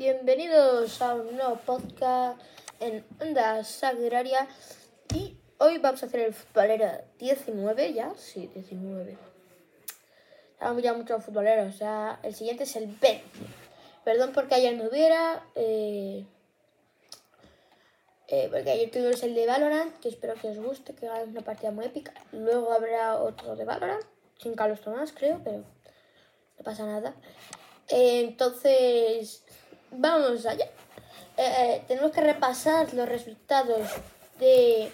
bienvenidos a un nuevo podcast en Onda Sagraria y hoy vamos a hacer el futbolero 19 ya, sí, 19. Estamos ya muchos futboleros, sea, el siguiente es el 20. Perdón porque ayer no hubiera, eh, eh, porque ayer tuvimos el de Valorant, que espero que os guste, que hagáis una partida muy épica. Luego habrá otro de Valorant, sin Carlos Tomás creo, pero no pasa nada. Eh, entonces, vamos allá. Eh, eh, tenemos que repasar los resultados de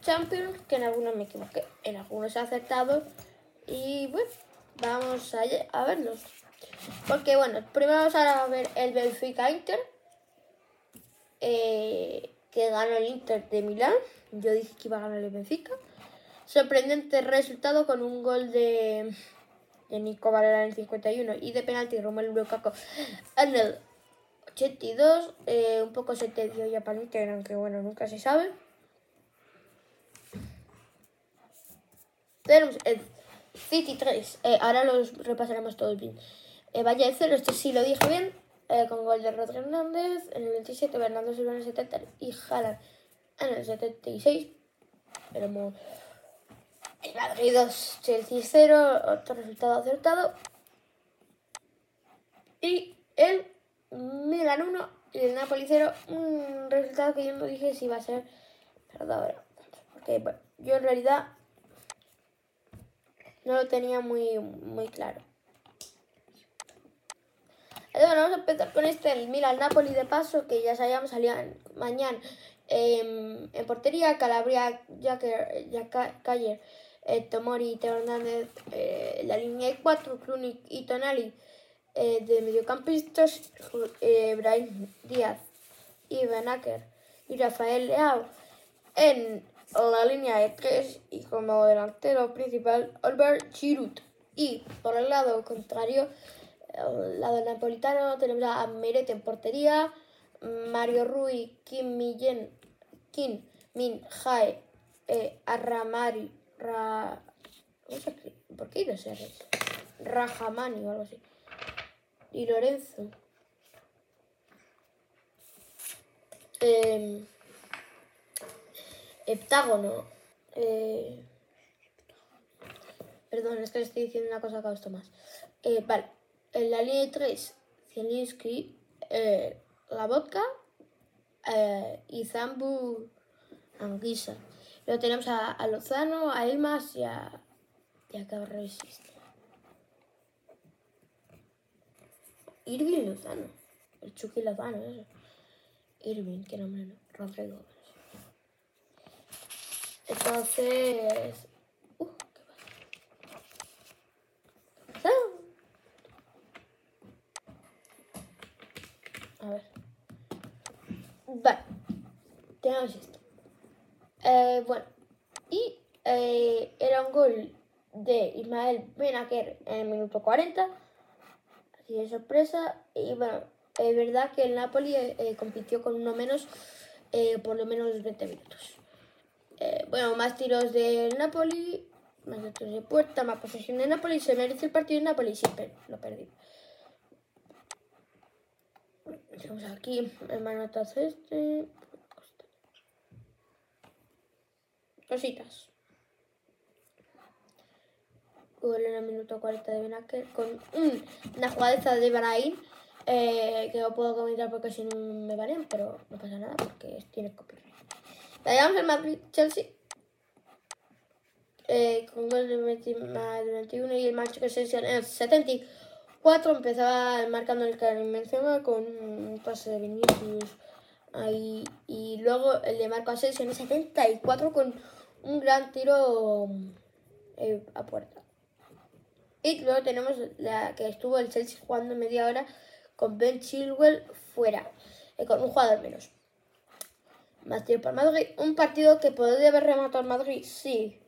Champions, que en algunos me equivoqué, en algunos he acertado. Y bueno, vamos allá a verlos. Porque bueno, primero vamos a ver el Benfica Inter, eh, que ganó el Inter de Milán. Yo dije que iba a ganar el Benfica. Sorprendente resultado con un gol de, de Nico Valera en el 51 y de penalti Romelu Lukaku en el 82. Eh, un poco sentencio ya para Inter, aunque bueno, nunca se sabe. Tenemos el City 3. Eh, ahora los repasaremos todos bien. Eh, Valle de Cero, este sí lo dije bien. eh, con gol de Rodri Hernández en el 27, Bernardo Silva en el 70 y Haaland en el 76. Tenemos el Madrid 2, Chelsea 0, otro resultado acertado. Y el Milan 1 y el Napoli 0, un resultado que yo no dije si iba a ser verdadero. Porque bueno, yo en realidad no lo tenía muy, muy claro. Entonces, vamos a empezar con este, el Milan Napoli de paso, que ya sabíamos, salía mañana eh, en portería, Calabria, Jacker, Cayer, eh, Tomori, Teo Hernández, eh, la línea de 4, Krunic y Tonali eh, de mediocampistas, eh, Brahim Díaz y Benaker y Rafael Leao en la línea de 3 y como delantero principal Albert Giroud. Y por el lado contrario, el lado napolitano tenemos a Merete en portería, Mario Rui, Kim Millen, Kim Min Jae, eh, Arramari, Ra... ¿Por qué no sé? Rajamani o algo así. Y Lorenzo. Eh, heptágono. Eh, perdón, es que le estoy diciendo una cosa que esto más. Eh, vale, en la línea 3, Zielinski, eh, la vodka y Zambu Anguisa. Luego tenemos a, a Lozano, a Elmas y a, y a Cabrera-Resiste. Irving Lozano. El Chucky Lozano, eso. Irving, qué nombre, ¿no? Rodrigo. Entonces. Uh, ¿qué pasa? A ver. Vale. Tenemos esto. Eh, bueno. Y eh, era un gol de Ismael Benaker en el minuto 40. De sorpresa. Y bueno, es verdad que el Napoli eh, compitió con uno menos eh, por lo menos 20 minutos. Eh, bueno, más tiros del Napoli, más tiros de puerta, más posesión de Napoli. Se merece el partido de Napoli, siempre lo perdí. Tenemos aquí manotazo este. Cositas. Gol en el minuto 40 de Benaker con un- una jugadeza de Brahim eh, que no puedo comentar porque si no me banean, pero no pasa nada porque tiene copyright. Vayamos al Madrid-Chelsea. Eh, con gol de 20 más de 21 y el Manchester City en el 74 empezaba marcando el Benzema con un pase de Vinicius ahí y luego el de Marco Asensio en el 74 con un gran tiro eh, a puerta. Y luego tenemos la que estuvo el Chelsea jugando media hora con Ben Chilwell fuera, eh, con un jugador menos. Más tiempo al Madrid. Un partido que podría haber rematado el Madrid, sí.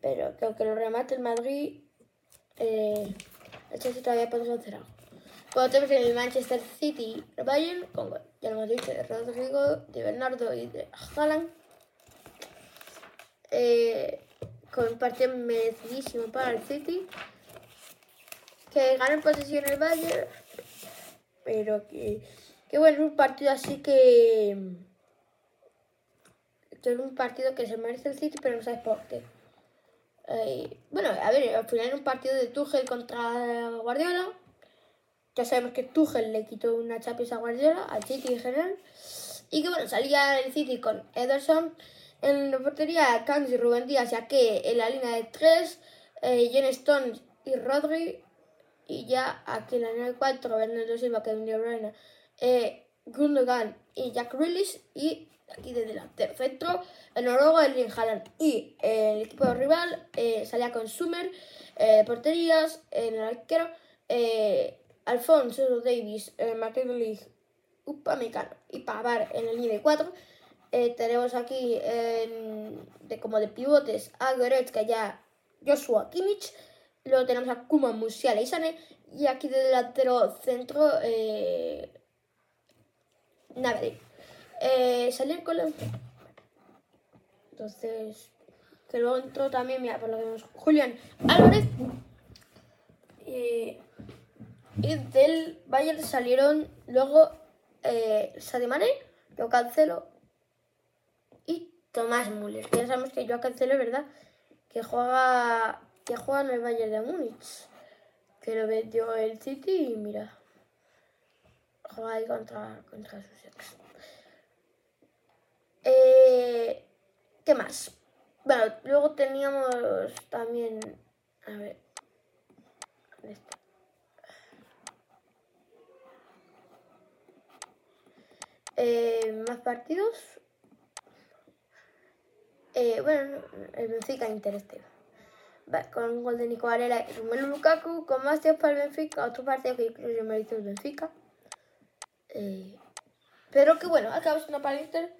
Pero que aunque lo remate el Madrid, eh, el Chelsea todavía puede hacer algo. Luego tenemos el Manchester City Bayern con gol. Ya lo hemos dicho, de Rodrigo, de Bernardo y de Haaland. Eh, con un partido merecidísimo para el City. Que gana en posesión el Bayern, pero que que bueno, un partido así que... que es un partido que se merece el City, pero no sabes por qué. Eh, bueno, a ver, al final un partido de Tuchel contra Guardiola. Ya sabemos que Tuchel le quitó una Champions a Guardiola, al City en general. Y que bueno, salía el City con Ederson. En la portería, Kangs y Rubén Díaz, ya que en la línea de tres, eh, Jen Stone y Rodri. Y ya aquí en la de cuatro, Bernardo Silva, Kevin De Bruyne, eh, Gundogan y Jack Grealish. Y aquí de delantero centro, el noruego Erling Haaland. Y el equipo rival eh, salía con Summer, eh, porterías, en el arquero, eh, Alfonso Davis, eh, McKinley, Upamecano y Pavar en el de 4. Eh, tenemos aquí de, como de pivotes a Goretzka ya Joshua Kimmich. Luego tenemos a Kuma Musiala y Sané. Y aquí de delantero centro, eh, Gnabry. Eh, salían con la... Entonces, que luego entró también, mira, por lo que vemos, Julián Álvarez. Y, y del Bayern salieron luego eh, Sadio Mané, yo Cancelo y Tomás Müller. Ya sabemos que yo Cancelo verdad que juega, que juega en el Bayern de Múnich. Que lo vendió el City y mira, juega ahí contra, contra sus ex. Eh, ¿Qué más? Bueno, luego teníamos también. A ver. ¿dónde está? Eh, más partidos. Eh, bueno, el Benfica Intereste. Con un gol de Nico Varela y Romelu Lukaku. Con más tiempo para el Benfica. Otro partido que yo creo que me hizo el Benfica. Eh, pero que bueno, acabamos siendo para el Inter.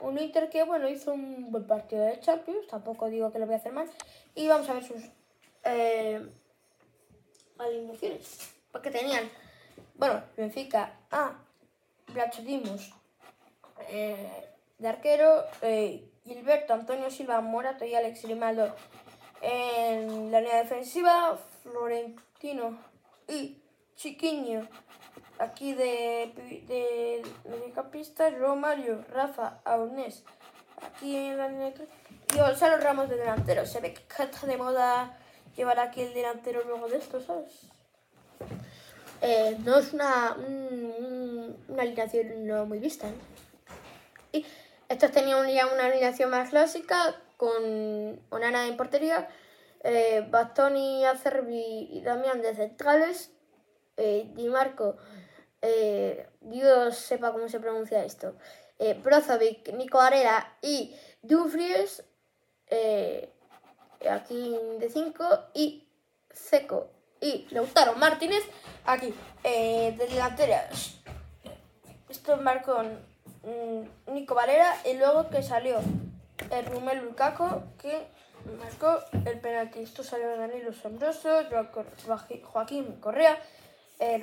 Un Inter que, bueno, hizo un buen partido de Champions. Tampoco digo que lo voy a hacer mal. Y vamos a ver sus eh, alineaciones. Porque tenían, bueno, Benfica a Blacho Dimos eh, de arquero, eh, Gilberto, Antonio Silva, Morato y Alex Grimaldo en la línea defensiva, Florentino y Chiquiño aquí de, de mediocampistas, Romario, Rafa, Aunés, aquí en la línea y Gonzalo Ramos de delantero. Se ve que está de moda llevar aquí el delantero luego de esto, ¿sabes? Eh, no es una, un- un- una alineación no muy vista. ¿eh? Y estos tenían ya una alineación más clásica con Onana en portería, eh, Bastoni, Acerbi y Damián de centrales, eh, Di Marco, eh, Dios sepa cómo se pronuncia esto, Brozovic, Nico Arera y Dumfries, eh, aquí de 5 y Seco y Lautaro Martínez aquí de delanteras esto marcó mm, Nico Valera y luego que salió el Rumel Lukaku que marcó el penalti esto salió Danilo Sombroso Joa- Joa- Joaquín Correa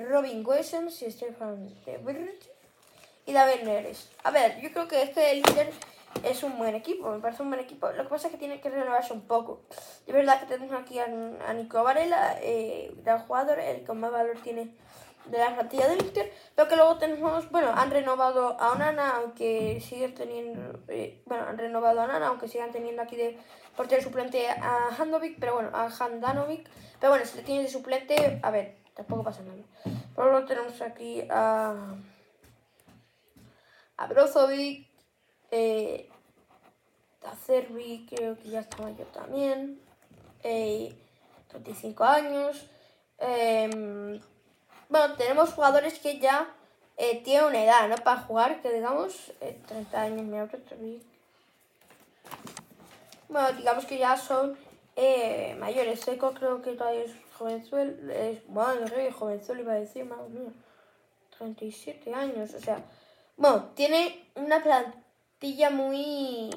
Robin Gosens y Stefan de Birch y David Neres. A ver, yo creo que este Inter es un buen equipo, me parece un buen equipo. Lo que pasa es que tiene que renovarse un poco. Es verdad que tenemos aquí a, a Nico Varela, eh, gran jugador, el que más valor tiene de la plantilla del Inter, pero que luego tenemos, bueno, han renovado a Onana, aunque siguen teniendo, eh, bueno, han renovado a Onana, aunque sigan teniendo aquí de portero suplente a Handovic, pero bueno, a Handanovic, pero bueno, si le tienes de suplente, a ver, tampoco pasa nada. Luego tenemos aquí a a Brozovic, eh, a Cervi, creo que ya está mayor también, eh, 35 años. em, bueno, tenemos jugadores que ya eh, tienen una edad, ¿no? Para jugar, que digamos, eh, 30 años, mira. Bueno, digamos que ya son eh, mayores. Seco creo que todavía es jovenzuelo, es, madre, jovenzuelo iba a decir, madre mía. 37 años, o sea, bueno, tiene una plantilla muy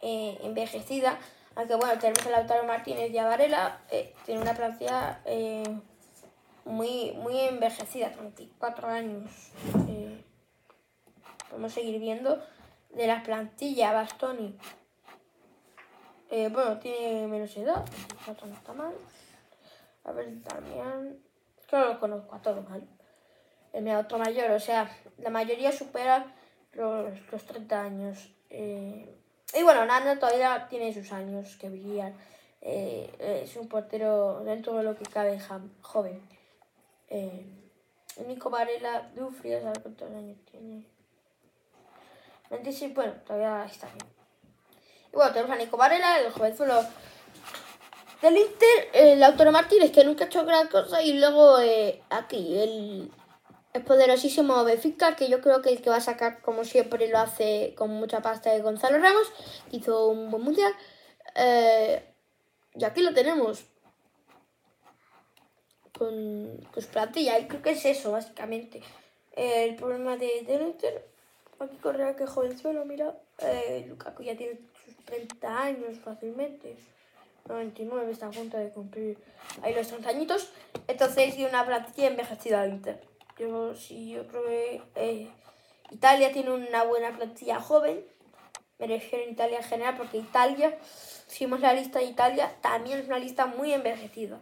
eh, envejecida, aunque bueno, tenemos a Lautaro Martínez y a Varela, eh, tiene una plantilla eh, muy, muy envejecida, 34 años. eh, podemos seguir viendo de la plantilla Bastoni. Eh, bueno, tiene menos edad, 24 no está mal. A ver, también. Claro, lo conozco a todos, ¿vale? el otro mayor, o sea, la mayoría superan los, los 30 años. Eh, y bueno, Nana todavía tiene sus años que brillan. Eh, es un portero dentro de lo que cabe joven. Eh, Nico Varela Dufri, ¿sabes cuántos años tiene? 26, bueno, todavía está bien. Y bueno, tenemos a Nico Varela, el jovenzuelo del Inter, el Lautaro Martínez, que nunca ha hecho gran cosa, y luego eh, aquí, el, el poderosísimo Benfica, que yo creo que el que va a sacar, como siempre lo hace con mucha pasta de Gonzalo Ramos, hizo un buen mundial. Eh, y aquí lo tenemos. Con, con su plantilla. Creo que es eso, básicamente. el problema de, del Inter. Aquí Correa, que jovenzuelo, mira. Eh, Lukaku ya tiene sus 30 años fácilmente. 99 está a punto de cumplir ahí los 30 añitos. Entonces, y una plantilla envejecida al Inter. Yo sí, yo creo que eh, Italia tiene una buena plantilla joven. Me refiero a Italia en general porque Italia, si vemos la lista de Italia, también es una lista muy envejecida.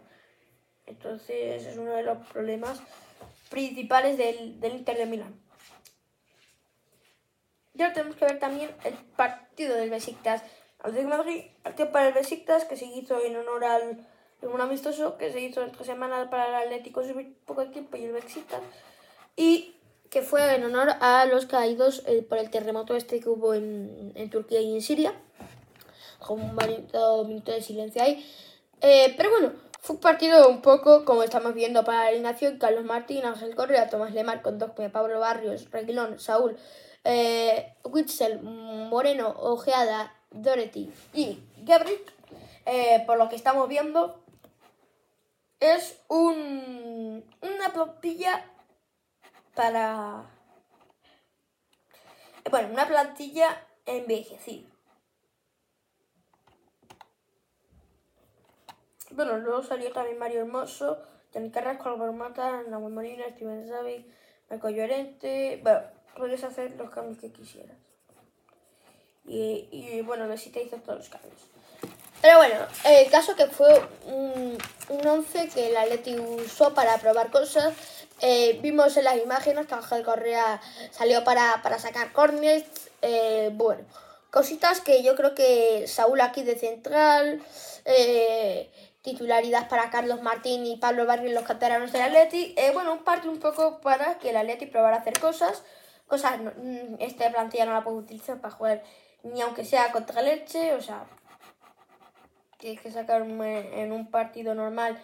Entonces es uno de los problemas principales del, del Inter de Milán. Ya tenemos que ver también el partido del Besiktas al de Madrid, partido para el Besiktas que se hizo en honor al un amistoso que se hizo entre semanas para el Atlético hace poco tiempo y el Besiktas y que fue en honor a los caídos eh, por el terremoto este que hubo en, en, Turquía y en Siria. Con un minuto de silencio ahí. Eh, pero bueno, fue un partido un poco como estamos viendo para la alineación. Carlos Martín, Ángel Correa, Tomás Lemar, Condogme, Pablo Barrios, Reguilón, Saúl, eh, Witzel, Moreno, Ojeada, Dorothy y Gabriel. Eh, por lo que estamos viendo, es un, una plantilla para... Bueno, una plantilla envejecida. Bueno, luego salió también Mario Hermoso, Jan Carrasco, Álvaro Mata, Nahuel Molina, Steven Zavi, Marco Llorente. Bueno, puedes hacer los cambios que quisieras. Y, y bueno, te hizo todos los cambios. Pero bueno, el caso que fue un, un 11 que el Atleti usó para probar cosas. Eh, vimos en las imágenes que Ángel Correa salió para, sacar corners. Eh, bueno, cositas que yo creo que Saúl aquí de central. Eh, titularidad para Carlos Martín y Pablo Barrio los canteranos del Atleti. bueno, un partido un poco para que el Atleti probara hacer cosas. Cosas, mm, este plantilla no la puedo utilizar para jugar ni aunque sea contra Leche, o sea, tienes que sacarme en un partido normal.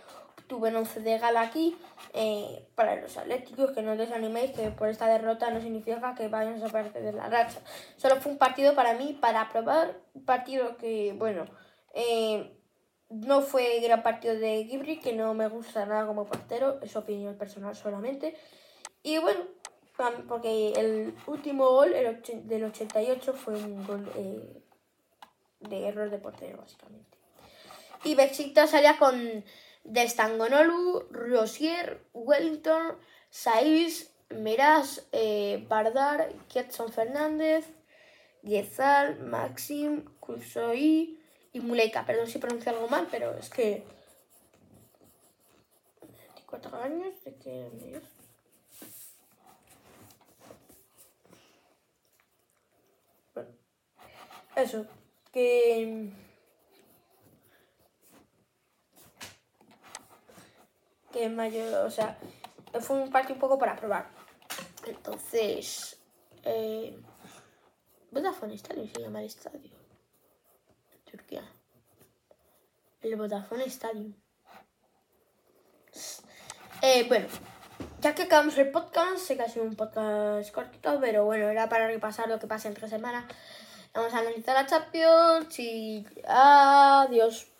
Tuve un 11 de gala aquí. Eh, para los atléticos, que no desaniméis, que por esta derrota no significa que vayan a perder de la racha. Solo fue un partido para mí, para probar. Un partido que, bueno, eh, no fue gran partido de Gibri, que no me gusta nada como portero, es opinión personal solamente. Y bueno, porque el último gol el del 88 fue un gol eh, de error de portero, básicamente. Y Besiktas salía con Destangonolu, Rosier, Wellington, Saiz, Meras, eh, Bardar, Kietson Fernández, Gezal, Maxim, Kulsoi y Muleika. Perdón si pronuncio algo mal, pero es que... 24 años, ¿de qué años? Bueno, eso, que... que mayor, o sea, fue un partido un poco para probar. Entonces, eh, Vodafone Stadium se llama el estadio. Turquía. El Vodafone Stadium. Eh, bueno, ya que acabamos el podcast, sé que ha sido un podcast cortito, pero bueno, era para repasar lo que pasa entre semanas. Vamos a analizar la Champions y adiós.